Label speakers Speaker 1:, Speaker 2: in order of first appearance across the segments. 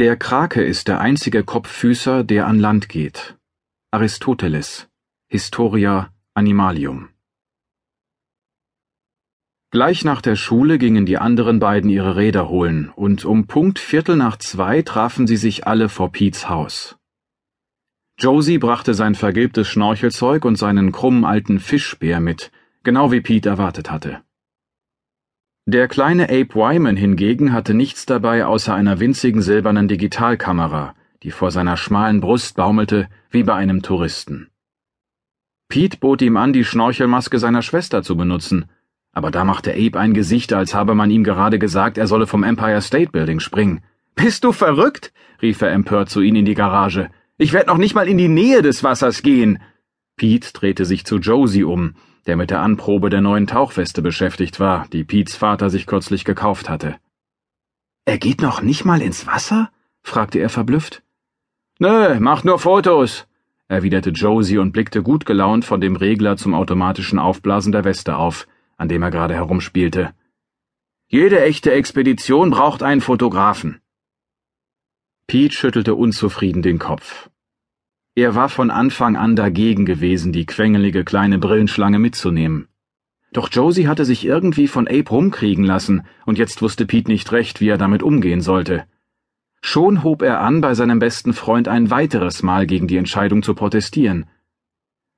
Speaker 1: Der Krake ist der einzige Kopffüßer, der an Land geht. Aristoteles Historia Animalium Gleich nach der Schule gingen die anderen beiden ihre Räder holen, und um Punkt Viertel nach zwei trafen sie sich alle vor Pete's Haus. Josie brachte sein vergilbtes Schnorchelzeug und seinen krummen alten Fischbär mit, genau wie Pete erwartet hatte. Der kleine Abe Wyman hingegen hatte nichts dabei außer einer winzigen silbernen Digitalkamera, die vor seiner schmalen Brust baumelte wie bei einem Touristen. Pete bot ihm an, die Schnorchelmaske seiner Schwester zu benutzen, aber da machte Abe ein Gesicht, als habe man ihm gerade gesagt, er solle vom Empire State Building springen.
Speaker 2: Bist du verrückt? rief er empört zu ihnen in die Garage. Ich werde noch nicht mal in die Nähe des Wassers gehen.
Speaker 1: Pete drehte sich zu Josie um, der mit der Anprobe der neuen Tauchweste beschäftigt war, die Pete's Vater sich kürzlich gekauft hatte.
Speaker 2: Er geht noch nicht mal ins Wasser? fragte er verblüfft.
Speaker 3: Nö, macht nur Fotos,
Speaker 1: erwiderte Josie und blickte gut gelaunt von dem Regler zum automatischen Aufblasen der Weste auf, an dem er gerade herumspielte.
Speaker 3: Jede echte Expedition braucht einen Fotografen.
Speaker 1: Pete schüttelte unzufrieden den Kopf. Er war von Anfang an dagegen gewesen, die quengelige kleine Brillenschlange mitzunehmen. Doch Josie hatte sich irgendwie von Abe rumkriegen lassen, und jetzt wusste Pete nicht recht, wie er damit umgehen sollte. Schon hob er an, bei seinem besten Freund ein weiteres Mal gegen die Entscheidung zu protestieren.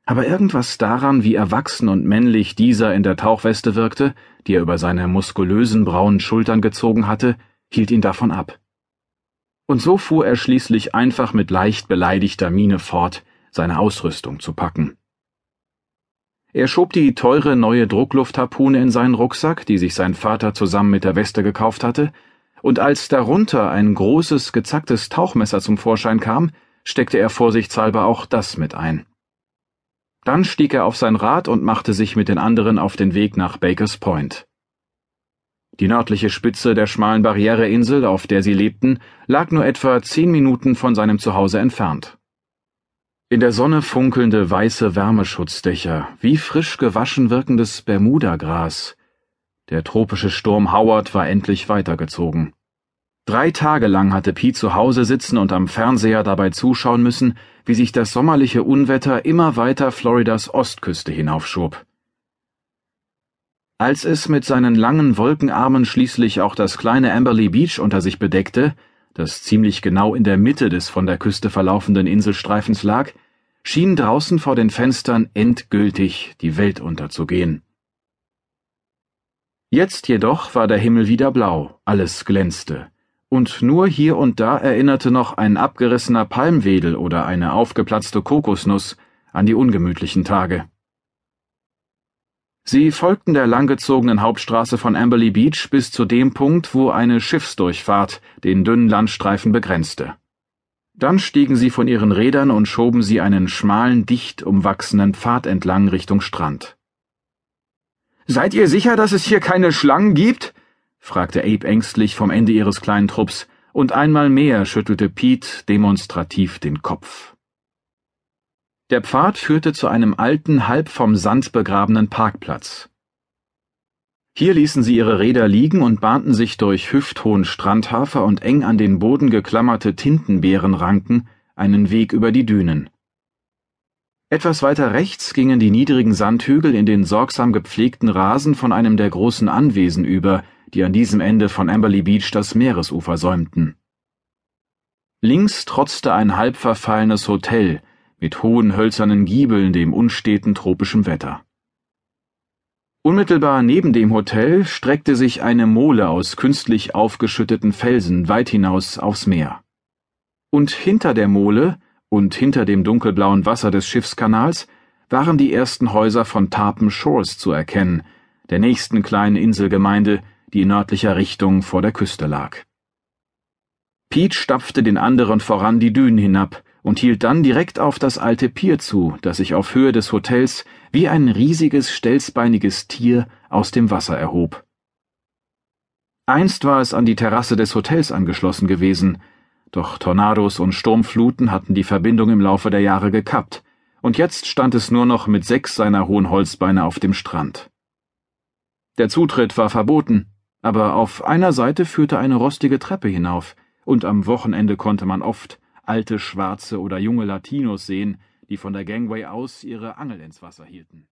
Speaker 1: Aber irgendwas daran, wie erwachsen und männlich dieser in der Tauchweste wirkte, die er über seine muskulösen braunen Schultern gezogen hatte, hielt ihn davon ab und so fuhr er schließlich einfach mit leicht beleidigter Miene fort, seine Ausrüstung zu packen. Er schob die teure neue Druckluftharpune in seinen Rucksack, die sich sein Vater zusammen mit der Weste gekauft hatte, und als darunter ein großes, gezacktes Tauchmesser zum Vorschein kam, steckte er vorsichtshalber auch das mit ein. Dann stieg er auf sein Rad und machte sich mit den anderen auf den Weg nach Bakers Point. Die nördliche Spitze der schmalen Barriereinsel, auf der sie lebten, lag nur etwa zehn Minuten von seinem Zuhause entfernt. In der Sonne funkelnde weiße Wärmeschutzdächer, wie frisch gewaschen wirkendes Bermudagras. Der tropische Sturm Howard war endlich weitergezogen. Drei Tage lang hatte Pete zu Hause sitzen und am Fernseher dabei zuschauen müssen, wie sich das sommerliche Unwetter immer weiter Floridas Ostküste hinaufschob. Als es mit seinen langen Wolkenarmen schließlich auch das kleine Amberley Beach unter sich bedeckte, das ziemlich genau in der Mitte des von der Küste verlaufenden Inselstreifens lag, schien draußen vor den Fenstern endgültig die Welt unterzugehen. Jetzt jedoch war der Himmel wieder blau, alles glänzte, und nur hier und da erinnerte noch ein abgerissener Palmwedel oder eine aufgeplatzte Kokosnuss an die ungemütlichen Tage. Sie folgten der langgezogenen Hauptstraße von Amberley Beach bis zu dem Punkt, wo eine Schiffsdurchfahrt den dünnen Landstreifen begrenzte. Dann stiegen sie von ihren Rädern und schoben sie einen schmalen, dicht umwachsenen Pfad entlang Richtung Strand.
Speaker 2: Seid ihr sicher, dass es hier keine Schlangen gibt? fragte Abe ängstlich vom Ende ihres kleinen Trupps, und einmal mehr schüttelte Pete demonstrativ den Kopf. Der Pfad führte zu einem alten, halb vom Sand begrabenen Parkplatz. Hier ließen sie ihre Räder liegen und bahnten sich durch hüfthohen Strandhafer und eng an den Boden geklammerte Tintenbeerenranken einen Weg über die Dünen. Etwas weiter rechts gingen die niedrigen Sandhügel in den sorgsam gepflegten Rasen von einem der großen Anwesen über, die an diesem Ende von Amberley Beach das Meeresufer säumten. Links trotzte ein halb verfallenes Hotel, mit hohen hölzernen Giebeln dem unsteten tropischen Wetter. Unmittelbar neben dem Hotel streckte sich eine Mole aus künstlich aufgeschütteten Felsen weit hinaus aufs Meer. Und hinter der Mole und hinter dem dunkelblauen Wasser des Schiffskanals waren die ersten Häuser von Tarpen Shores zu erkennen, der nächsten kleinen Inselgemeinde, die in nördlicher Richtung vor der Küste lag. Pete stapfte den anderen voran die Dünen hinab, und hielt dann direkt auf das alte Pier zu, das sich auf Höhe des Hotels wie ein riesiges, stelzbeiniges Tier aus dem Wasser erhob. Einst war es an die Terrasse des Hotels angeschlossen gewesen, doch Tornados und Sturmfluten hatten die Verbindung im Laufe der Jahre gekappt, und jetzt stand es nur noch mit sechs seiner hohen Holzbeine auf dem Strand. Der Zutritt war verboten, aber auf einer Seite führte eine rostige Treppe hinauf,
Speaker 1: und am Wochenende konnte man oft alte Schwarze oder junge Latinos sehen, die von der Gangway aus ihre Angel ins Wasser hielten.